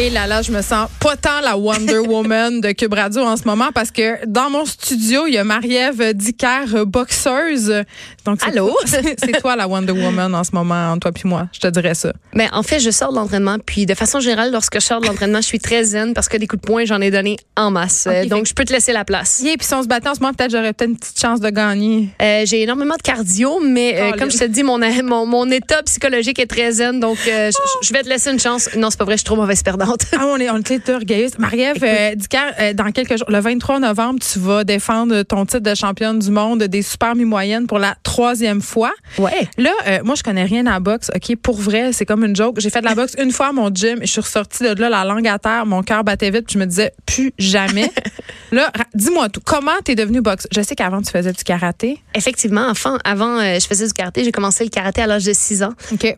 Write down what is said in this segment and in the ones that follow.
Et là, là, je me sens pas tant la Wonder Woman de Cube Radio en ce moment parce que dans mon studio, il y a Marie-Ève Dicker, boxeuse. Donc, Allô? C'est toi la Wonder Woman en ce moment, toi puis moi. Je te dirais ça. Mais en fait, je sors de l'entraînement, puis de façon générale, lorsque je sors de l'entraînement, je suis très zen parce que des coups de poing, j'en ai donné en masse. Donc, fait- je peux te laisser la place. Yeah, puis si on se battait en ce moment, peut-être j'aurais peut-être une petite chance de gagner. Euh, j'ai énormément de cardio, mais euh, comme je te dis, mon, mon, mon état psychologique est très zen, donc euh, je- je vais te laisser une chance. Non, c'est pas vrai, je suis trop mauvaise perdante. Ah, on est, on est tous orgueilleuses. Marie-Ève euh, Dicker, euh, dans quelques jours, le 23 novembre, tu vas défendre ton titre de championne du monde des super mi-moyennes pour la troisième fois. Ouais. Là, euh, moi, je connais rien à la boxe. OK, pour vrai, c'est comme une joke. J'ai fait de la boxe une fois à mon gym et je suis ressortie de là, la langue à terre, mon cœur battait vite, puis je me disais, plus jamais. là, dis-moi tout. Comment t'es devenue boxe? Je sais qu'avant, tu faisais du karaté. Effectivement, enfin, avant, je faisais du karaté. J'ai commencé le karaté à l'âge de 6 ans. OK.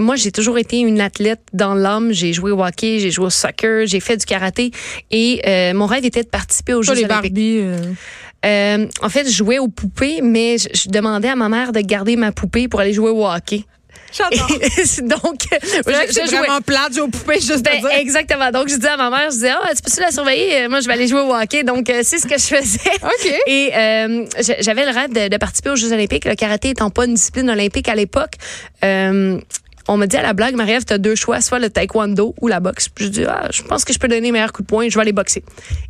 Moi, j'ai toujours été une athlète dans l'âme. J'ai joué au hockey, j'ai joué au soccer, j'ai fait du karaté. Et euh, mon rêve était de participer aux Pas Jeux les olympiques. Barbie. euh. Euh, en fait, je jouais aux poupées, mais je, je demandais à ma mère de garder ma poupée pour aller jouer au hockey. J'adore. Donc, vrai je, jouais. vraiment plate, aux poupées, juste Ben, de dire. exactement. Donc, je disais à ma mère, je disais, ah, tu peux-tu la surveiller? Euh, Moi, je vais aller jouer au hockey. Donc, euh, c'est ce que je faisais. OK. Et euh, j'a- j'avais le rêve de, de participer aux Jeux olympiques, le karaté étant pas une discipline olympique à l'époque. Euh, on m'a dit à la blague, Marie-Ève, tu as deux choix, soit le taekwondo ou la boxe. Puis je dis, ah, je pense que je peux donner meilleur coup de poing, je vais aller boxer.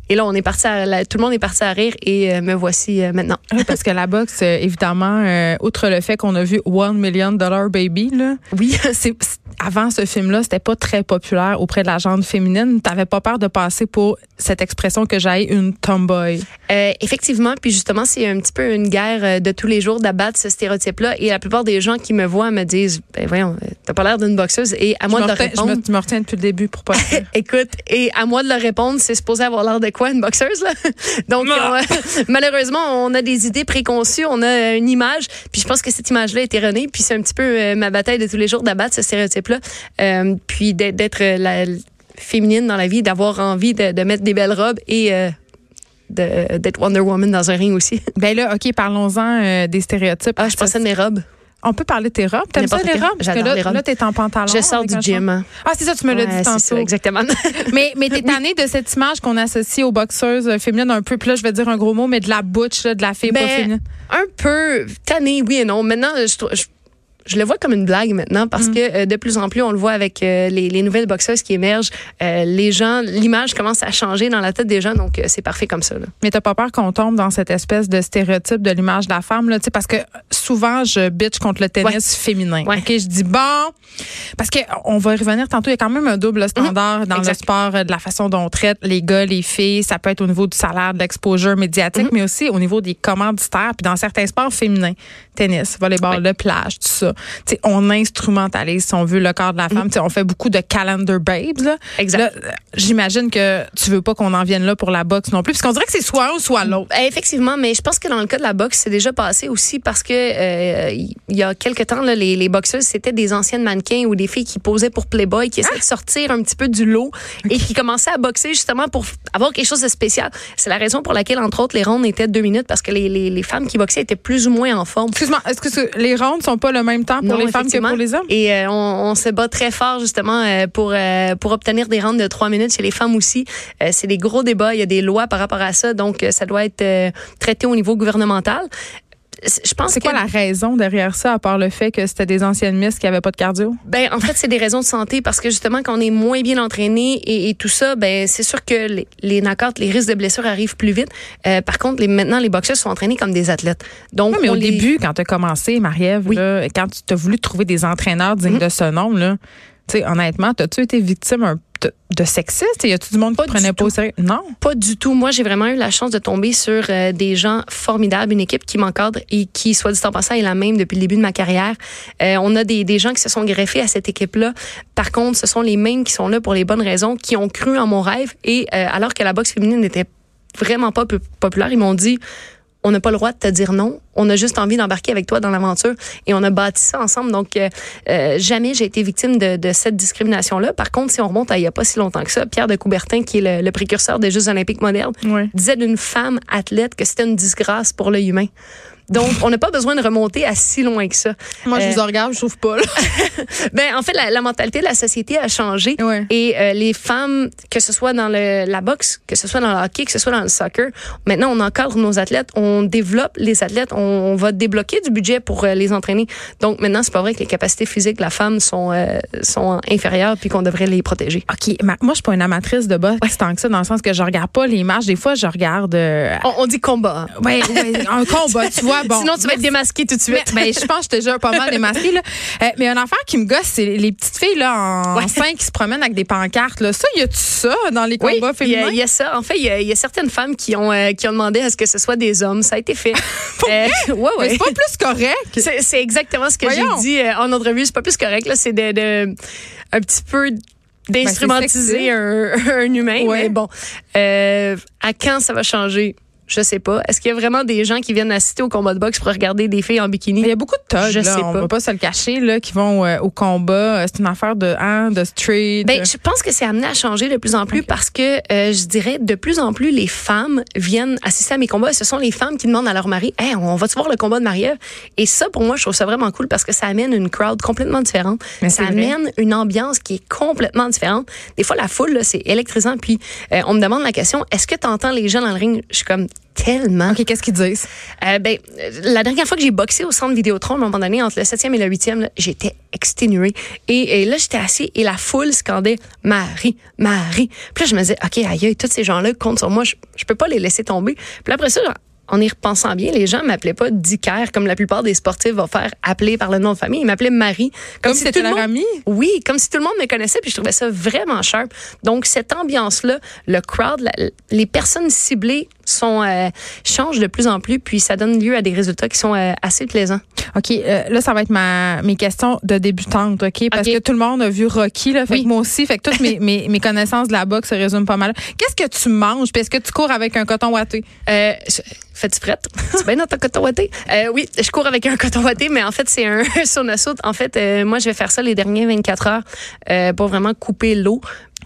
Et là, on est parti à, tout le monde est parti à rire et euh, me voici euh, maintenant. Oui, parce que la boxe, euh, évidemment, outre le fait qu'on a vu One Million Dollar Baby, là, Oui. c'est- avant ce film-là, c'était pas très populaire auprès de la gente féminine. T'avais pas peur de passer pour cette expression que j'ai une tomboy. Euh, effectivement, puis justement, c'est un petit peu une guerre euh, de tous les jours d'abattre ce stéréotype-là. Et la plupart des gens qui me voient me disent, ben voyons, euh, t'as pas l'air d'une boxeuse. Et à moi de leur retiens, je, répondre. me, tu me retiens depuis le début pour pas. Écoute, et à moi de leur répondre, c'est supposé avoir l'air de quoi, une boxeuse, là? Donc, on, euh, malheureusement, on a des idées préconçues, on a une image, puis je pense que cette image-là est erronée, puis c'est un petit peu euh, ma bataille de tous les jours d'abattre ce Euh, puis d'être- la féminine dans la vie, d'avoir envie de, de mettre des belles robes et euh, d'être Wonder Woman dans un ring aussi. ben là, OK, parlons-en euh, des stéréotypes. Ah, je pensais de mes robes. On peut parler de tes robes? T'aimes ça, les robes? J'adore là, les robes. là, t'es en pantalon. Je sors du gym. Ah, c'est ça, tu me l'as Ouais, dit c'est ça, tantôt. exactement. Mais, mais t'es tannée de cette image qu'on associe aux boxeuses féminines un peu. Puis là, je vais dire un gros mot, mais de la butch, là, de la fille pas Ben, féminine. un peu tanné, oui et non. Maintenant, je, je, je le vois comme une blague maintenant parce Mm. que euh, de plus en plus, on le voit avec euh, les, les nouvelles boxeuses qui émergent. Euh, les gens, l'image commence à changer dans la tête des gens, donc c'est parfait comme ça. Là. Mais t'as pas peur qu'on tombe dans cette espèce de stéréotype de l'image de la femme, là, tu sais, parce que souvent, je bitch contre le tennis féminin. Ouais. OK, je dis bon, parce que on va y revenir tantôt, il y a quand même un double standard dans le Mhm. Sport, de la façon dont on traite les gars, les filles. Ça peut être au niveau du salaire, de l'exposure médiatique, Mhm. mais aussi au niveau des commanditaires, puis dans certains sports féminins, tennis, volleyball, Ouais. le plage, tout ça. Tu sais, on instrumentalise, si on veut, le corps de la femme. Sais, on fait beaucoup de calendar babes, là. Exact. J'imagine que tu veux pas qu'on en vienne là pour la boxe non plus, parce qu'on dirait que c'est soit un ou soit l'autre. Euh, Effectivement, mais je pense que dans le cas de la boxe, c'est déjà passé aussi parce que euh, il y a quelque temps, là, les, les boxeuses, c'était des anciennes mannequins ou des filles qui posaient pour Playboy, qui essaient de sortir un petit peu du lot et qui commençaient à boxer justement pour avoir quelque chose de spécial. C'est la raison pour laquelle, entre autres, les rondes étaient de deux minutes parce que les, les, les femmes qui boxaient étaient plus ou moins en forme. Excuse-moi, est-ce que les rondes sont pas le même temps pour Non, les femmes que pour les hommes? Et euh, on, on se bat très fort justement euh, pour euh, pour obtenir des rentes de trois minutes chez les femmes aussi. Euh, c'est des gros débats. Il y a des lois par rapport à ça, donc euh, ça doit être euh, traité au niveau gouvernemental. C'est- Je pense C'est que quoi la raison derrière ça, à part le fait que c'était des anciennes miss qui avaient pas de cardio? ben en fait c'est des raisons de santé parce que justement quand on est moins bien entraîné et, et tout ça ben c'est sûr que les, les knockouts, les risques de blessures arrivent plus vite. Euh, par contre les, maintenant les boxeurs sont entraînés comme des athlètes. Donc Oui, mais au les- début, quand tu as commencé, Marie-Ève, Oui. là, quand tu as voulu trouver des entraîneurs dignes Mhm. de ce nom, là, tu sais, honnêtement, as-tu été victime un- de, de sexiste? Y a-tu du monde qui prenait du pas au tout. sérieux? Non? Pas du tout. Moi, j'ai vraiment eu la chance de tomber sur euh, des gens formidables, une équipe qui m'encadre et qui, soit dit en passant, est la même depuis le début de ma carrière. Euh, on a des, des gens qui se sont greffés à cette équipe-là. Par contre, ce sont les mêmes qui sont là pour les bonnes raisons, qui ont cru en mon rêve. Et euh, alors que la boxe féminine n'était vraiment pas populaire, ils m'ont dit on n'a pas le droit de te dire non. On a juste envie d'embarquer avec toi dans l'aventure et on a bâti ça ensemble. Donc, euh, euh, jamais j'ai été victime de, de cette discrimination-là. Par contre, si on remonte à il n'y a pas si longtemps que ça, Pierre de Coubertin, qui est le, le précurseur des Jeux olympiques modernes, disait d'une femme athlète que c'était une disgrâce pour l'œil humain. Donc, on n'a pas besoin de remonter à si loin que ça. Moi, je Euh, vous regarde, je trouve pas. là. Ben, en fait, la, la mentalité de la société a changé. Ouais. Et euh, les femmes, que ce soit dans le, la boxe, que ce soit dans le hockey, que ce soit dans le soccer, maintenant, on encadre nos athlètes, on développe les athlètes, on, on va débloquer du budget pour euh, les entraîner. Donc, maintenant, c'est pas vrai que les capacités physiques de la femme sont, euh, sont inférieures puis qu'on devrait les protéger. OK, ma- moi, je suis pas une amatrice de boxe tant que ça, dans le sens que je regarde pas les matchs. Des fois, je regarde. euh, On, on dit combat. hein. ouais, ouais, un combat, tu vois. Bon, Sinon, tu vas être démasqué tout de Mais, suite. ben, je pense que j'étais déjà pas mal démasquée. Là. Euh, mais une affaire qui me gosse, c'est les petites filles là, en Ouais. qui se promènent avec des pancartes. Là. Ça, y a-tu ça dans les Oui, combats a, féminins? il y a ça. En fait, il y a, il y a certaines femmes qui ont, euh, qui ont demandé à ce que ce soit des hommes. Ça a été fait. Euh, ouais, Mais ouais. c'est pas plus correct. C'est exactement ce que j'ai dit en entrevue. C'est pas plus correct. C'est de, de- un petit peu d'instrumentaliser Ben, un, un humain. Ouais. Mais bon, à quand ça va changer? Je sais pas. Est-ce qu'il y a vraiment des gens qui viennent assister au combat de boxe pour regarder des filles en bikini? Il y a beaucoup de thugs, Je là, sais on pas. va pas se le cacher, là, qui vont euh, au combat. Euh, C'est une affaire de, hein, de street. Ben, je pense que c'est amené à changer de plus en plus parce que euh, je dirais de plus en plus les femmes viennent assister à mes combats. Ce sont les femmes qui demandent à leur mari, hey, on va-tu voir le combat de Marie-Ève? Et ça, pour moi, je trouve ça vraiment cool parce que ça amène une crowd complètement différente. Mais ça vrai. amène une ambiance qui est complètement différente. Des fois, la foule, là, c'est électrisant. Puis, euh, on me demande la question, est-ce que tu entends les gens dans le ring? Je suis comme, tellement. OK, qu'est-ce qu'ils disent? Euh, ben, la dernière fois que j'ai boxé au centre Vidéotron, à un moment donné, entre le 7e et le 8e, là, j'étais exténuée. Et, et là, j'étais assis et la foule scandait Marie, Marie. Puis là, je me disais, OK, aïe, aïe, tous ces gens-là comptent sur moi. Je, je peux pas les laisser tomber. Puis après ça, en y repensant bien, les gens m'appelaient pas Dicker comme la plupart des sportifs vont faire appeler par le nom de famille. Ils m'appelaient Marie. Comme si le leur monde- oui, comme si tout le monde me connaissait, puis je trouvais ça vraiment sharp. Donc, cette ambiance-là, le crowd, la- les personnes ciblées sont euh, changent de plus en plus, puis ça donne lieu à des résultats qui sont euh, assez plaisants. OK, euh, là, ça va être ma, mes questions de débutante, OK? Parce que tout le monde a vu Rocky, là. Fait Oui. que moi aussi, fait que toutes mes, mes, mes connaissances de la boxe se résument pas mal. Qu'est-ce que tu manges? Puis est-ce que tu cours avec un coton ouaté? Je- Fais-tu prête? tu bien dans ton coton ouaté? Euh, oui, je cours avec un coton ouaté, mais en fait, c'est un sauna soude. En fait, moi, je vais faire ça les dernières 24 heures pour vraiment couper l'eau.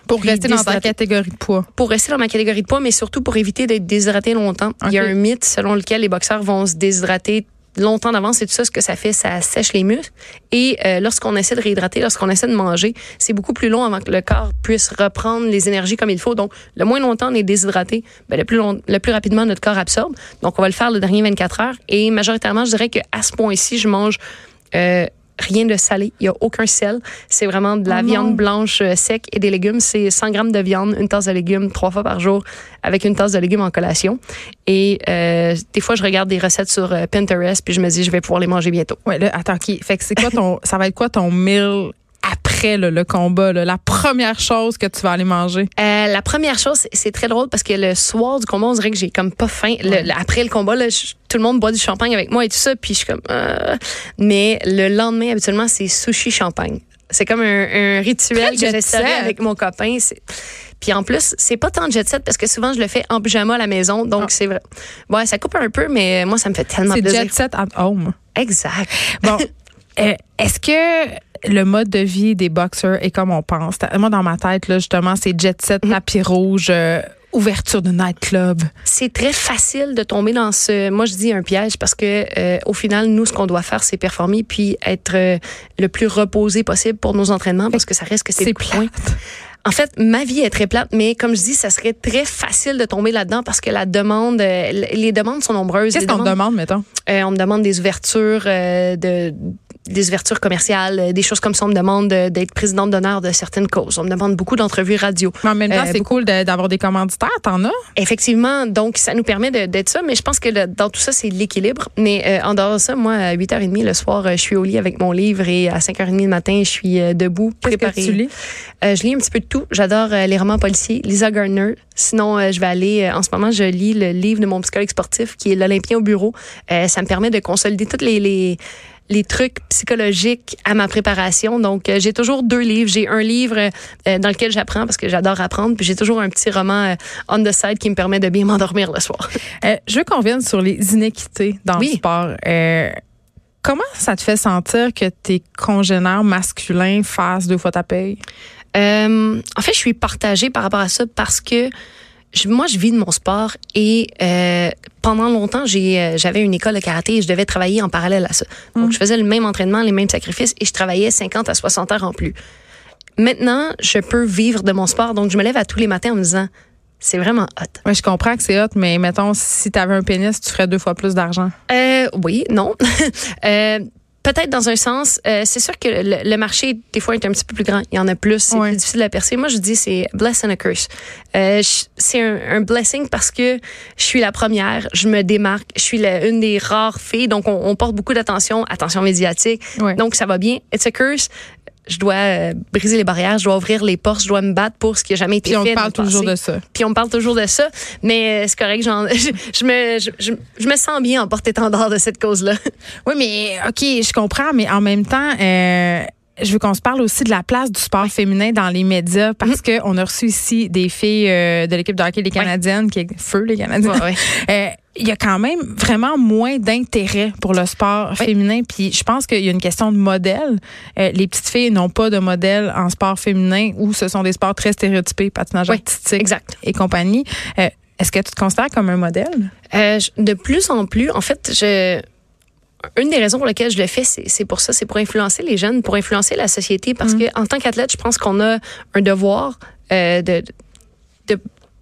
Pour rester dans ta catégorie de poids. pour rester dans ma catégorie de poids, mais surtout pour éviter d'être déshydraté longtemps. Il y a un mythe selon lequel les boxeurs vont se déshydrater longtemps d'avance et tout ça, ce que ça fait, ça sèche les muscles. Et euh, lorsqu'on essaie de réhydrater, lorsqu'on essaie de manger, c'est beaucoup plus long avant que le corps puisse reprendre les énergies comme il faut. Donc, le moins longtemps on est déshydraté, ben, le plus long, le plus rapidement notre corps absorbe. Donc, on va le faire le dernier 24 heures. Et majoritairement, je dirais qu'à ce point-ci, je mange euh, rien de salé. Il y a aucun sel. C'est vraiment de la Oh viande blanche euh, sec et des légumes. C'est 100 grammes de viande, une tasse de légumes trois fois par jour avec une tasse de légumes en collation. Et euh, des fois, je regarde des recettes sur euh, Pinterest puis je me dis, je vais pouvoir les manger bientôt. Ouais, là, attends, OK. Fait que c'est quoi ton, ça va être quoi ton meal après là, le combat, là? La première chose que tu vas aller manger? Euh, la première chose, c'est- c'est très drôle parce que le soir du combat, on dirait que j'ai comme pas faim. Le- Ouais. après le combat, là, je- tout le monde boit du champagne avec moi et tout ça, puis je suis comme. euh, mais le lendemain, habituellement, c'est sushi champagne. C'est comme un, un rituel que set. avec mon copain. C'est- Puis en plus, c'est pas tant de jet set parce que souvent je le fais en pyjama à la maison, donc Ah. c'est vrai. Ouais, ça coupe un peu, mais moi ça me fait tellement C'est plaisir. jet set at home. Exact. Bon, euh, est-ce que le mode de vie des boxeurs est comme on pense? Moi, dans ma tête, là, justement, c'est jet set, tapis rouge, euh, ouverture de nightclub. c'est très facile de tomber dans ce, moi je dis un piège parce que euh, au final nous ce qu'on doit faire c'est performer puis être euh, le plus reposé possible pour nos entraînements parce que ça reste que c'est point. En fait, ma vie est très plate, mais comme je dis, ça serait très facile de tomber là-dedans parce que la demande, euh, les demandes sont nombreuses. Qu'est-ce qu'on demandes- demande, mettons? euh, on me demande des ouvertures euh, de des ouvertures commerciales, euh, des choses comme ça. On me demande de- d'être présidente d'honneur de certaines causes. On me demande beaucoup d'entrevues radio. Mais en même temps, Euh, c'est cool d'avoir des commanditaires, t'en as? Effectivement, donc ça nous permet d'être ça, mais je pense que le- dans tout ça, c'est l'équilibre. Mais euh, en dehors de ça, moi, à 8h30 le soir, euh, je suis au lit avec mon livre et à 5h30 le matin, je suis debout, préparée. que tu lis? Euh, je lis un petit peu de tout. J'adore les romans policiers. Lisa Gardner. Sinon, je vais aller, euh, en ce moment, je lis le livre de mon psychologue sportif qui est L'Olympien au bureau. Euh, ça me permet de consolider toutes les... les les trucs psychologiques à ma préparation. Donc, euh, j'ai toujours deux livres. J'ai un livre euh, dans lequel j'apprends parce que j'adore apprendre. Puis j'ai toujours un petit roman euh, on the side qui me permet de bien m'endormir le soir. Je veux qu'on revienne sur les inéquités dans Oui. le sport. Comment ça te fait sentir que tes congénères masculins fassent deux fois ta paye? En fait, je suis partagée par rapport à ça parce que je- moi, je vis de mon sport et pendant longtemps, euh, j'avais une école de karaté et je devais travailler en parallèle à ça. Donc, je faisais le même entraînement, les mêmes sacrifices et je travaillais 50 à 60 heures en plus. Maintenant, je peux vivre de mon sport. Donc, je me lève à tous les matins en me disant, c'est vraiment hot. Ouais, je comprends que c'est hot, mais mettons, si tu avais un pénis, tu ferais deux fois plus d'argent. Euh, oui, non. euh, Peut-être dans un sens, euh, c'est sûr que le, le, marché, des fois, est un petit peu plus grand. Il y en a plus. C'est Ouais. plus difficile à percer. Moi, je dis c'est bless and a curse. Euh, c'est un, un blessing parce que je suis la première, je me démarque, je suis la- une des rares filles, donc on, on porte beaucoup d'attention, attention médiatique. Ouais. Donc, ça va bien. It's a curse. Je dois euh, briser les barrières, je dois ouvrir les portes, je dois me battre pour ce qui a jamais été Puis on fait. te dans parle le toujours passé. de ça. Puis on me parle toujours de ça, mais euh, c'est correct. Je, je me, je, je, je me sens bien en porte-étendard de cette cause-là. Oui, mais OK, je comprends, mais en même temps, euh, je veux qu'on se parle aussi de la place du sport féminin dans les médias Mm. parce que qu'on a reçu ici des filles euh, de l'équipe de hockey des Canadiennes, qui est feu les Canadiennes. Euh, il y a quand même vraiment moins d'intérêt pour le sport féminin. Puis je pense qu'il y a une question de modèle. Euh, les petites filles n'ont pas de modèle en sport féminin où ce sont des sports très stéréotypés, patinage Oui, artistique exact. et compagnie. Euh, Est-ce que tu te considères comme un modèle? Euh, de plus en plus, en fait, je, une des raisons pour lesquelles je le fais, c'est pour ça, c'est pour influencer les jeunes, pour influencer la société, parce que en tant qu'athlète, je pense qu'on a un devoir euh, de, de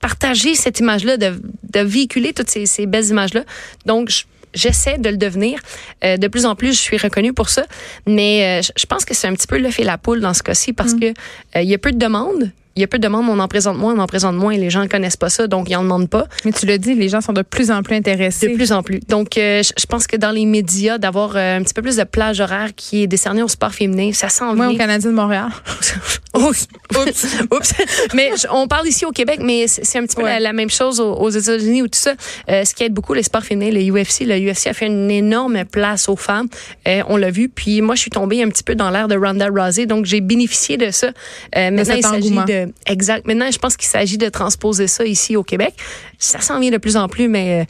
partager cette image-là, de, de véhiculer toutes ces, ces belles images-là. Donc, je- J'essaie de le devenir. Euh, de plus en plus, je suis reconnue pour ça. Mais euh, je- pense que c'est un petit peu le fait la poule dans ce cas-ci parce que euh, il y a peu de demandes. Il y a peu de demandes, on en présente moins, on en présente moins. et Les gens ne connaissent pas ça, donc ils en demandent pas. Mais tu le dis, les gens sont de plus en plus intéressés. De plus en plus. Donc, euh, je pense que dans les médias, d'avoir euh, un petit peu plus de plage horaire qui est décerné au sport féminin, ça s'en Moi, vient. au Canadien de Montréal. Oups, oups, oups. Mais on parle ici au Québec, mais c'est un petit peu Ouais. la, la même chose aux, aux États-Unis ou tout ça. Euh, ce qui aide beaucoup les sports féminins, le UFC. Le UFC a fait une énorme place aux femmes. Euh, on l'a vu. Puis moi, je suis tombée un petit peu dans l'ère de Ronda Rousey, donc j'ai bénéficié de ça. Euh, maintenant, il s'agit engouement. Exact. Maintenant, je pense qu'il s'agit de transposer ça ici au Québec. Ça s'en vient de plus en plus, mais euh,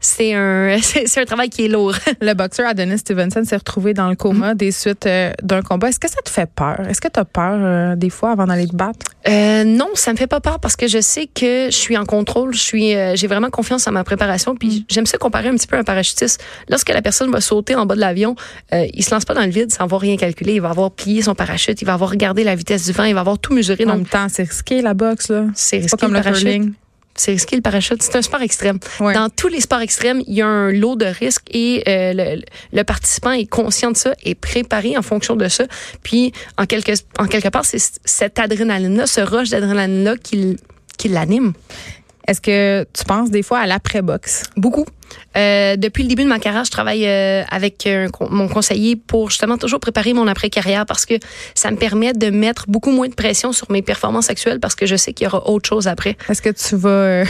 c'est un c'est un travail qui est lourd. Le boxeur Adonis Stevenson s'est retrouvé dans le coma des suites euh, d'un combat. Est-ce que ça te fait peur? Est-ce que tu as peur euh, des fois avant d'aller te battre? Euh, non, ça me fait pas peur parce que je sais que je suis en contrôle. Je suis, euh, j'ai vraiment confiance en ma préparation. Puis j'aime ça comparer un petit peu à un parachutiste. Lorsque la personne va sauter en bas de l'avion, il se lance pas dans le vide sans avoir rien calculé. Il va avoir plié son parachute, il va avoir regardé la vitesse du vent, il va avoir tout mesuré. En même temps, c'est risqué la boxe, là. c'est C'est risqué pas comme le le parachute. curling. C'est risqué le parachute. C'est un sport extrême. Ouais. Dans tous les sports extrêmes, il y a un lot de risques et euh, le, le participant est conscient de ça et préparé en fonction de ça. Puis, en quelque, en quelque part, c'est cette adrénaline-là, ce rush d'adrénaline-là qui, qui l'anime. Est-ce que tu penses des fois à l'après-boxe? Beaucoup. Euh, depuis le début de ma carrière, je travaille euh, avec un mon conseiller pour justement toujours préparer mon après-carrière parce que ça me permet de mettre beaucoup moins de pression sur mes performances actuelles parce que je sais qu'il y aura autre chose après. Est-ce que tu vas euh,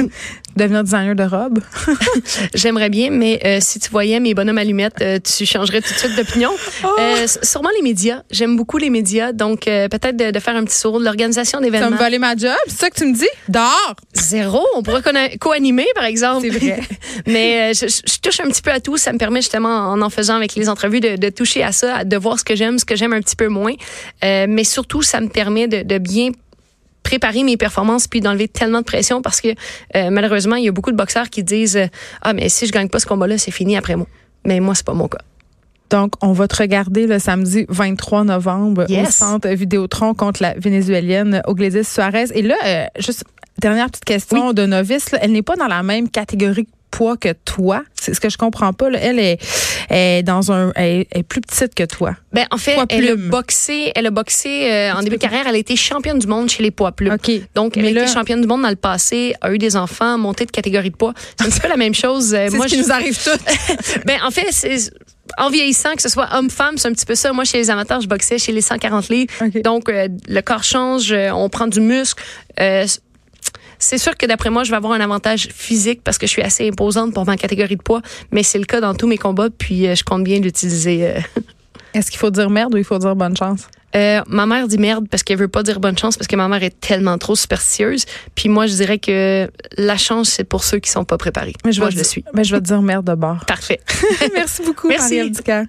devenir designer de robe? J'aimerais bien, mais euh, si tu voyais mes bonhommes allumettes, euh, tu changerais tout de suite d'opinion. Euh, s- sûrement les médias. J'aime beaucoup les médias, donc euh, peut-être de, de faire un petit saut de l'organisation d'événements. me voler ma job? C'est ça que tu me dis? Dehors! Zéro. On pourrait co-animer, par exemple. C'est vrai. Mais euh, je, touche un petit peu à tout. Ça me permet justement, en en faisant avec les entrevues, de, de toucher à ça, de voir ce que j'aime, ce que j'aime un petit peu moins. Euh, mais surtout, ça me permet de, de bien préparer mes performances puis d'enlever tellement de pression parce que euh, malheureusement, il y a beaucoup de boxeurs qui disent Ah, mais si je gagne pas ce combat-là, c'est fini après moi. Mais moi, c'est pas mon cas. Donc, on va te regarder le samedi 23 novembre au Yes. centre Vidéotron contre la Vénézuélienne Ogledis Suarez. Et là, euh, juste dernière petite question de novice, là, elle n'est pas dans la même catégorie de poids que toi. C'est ce que je comprends pas. là. Elle est, est dans un, elle est- plus petite que toi. Ben, en fait, Poids elle a boxé, elle a boxé euh, en début de carrière. Elle a été championne du monde chez les poids plumes. OK. Donc, elle Mais a là- été championne du monde dans le passé, a eu des enfants, monté de catégorie de poids. C'est un petit peu la même chose. Euh, C'est moi, ce qui je- nous arrive toutes. Ben, en fait, c'est en vieillissant, que ce soit homme-femme, c'est un petit peu ça. Moi, chez les amateurs, je boxais chez les 140 livres. Donc, euh, le corps change, euh, on prend du muscle. Euh, c'est sûr que d'après moi, je vais avoir un avantage physique parce que je suis assez imposante pour ma catégorie de poids, mais c'est le cas dans tous mes combats, puis euh, je compte bien l'utiliser. euh. Est-ce qu'il faut dire merde ou il faut dire bonne chance? Euh, ma mère dit merde parce qu'elle veut pas dire bonne chance parce que ma mère est tellement trop superstitieuse. Puis moi, je dirais que la chance, c'est pour ceux qui sont pas préparés. Mais je moi, je le suis. Mais je vais te dire merde de bord. Parfait. Merci beaucoup, Merci. Ducas.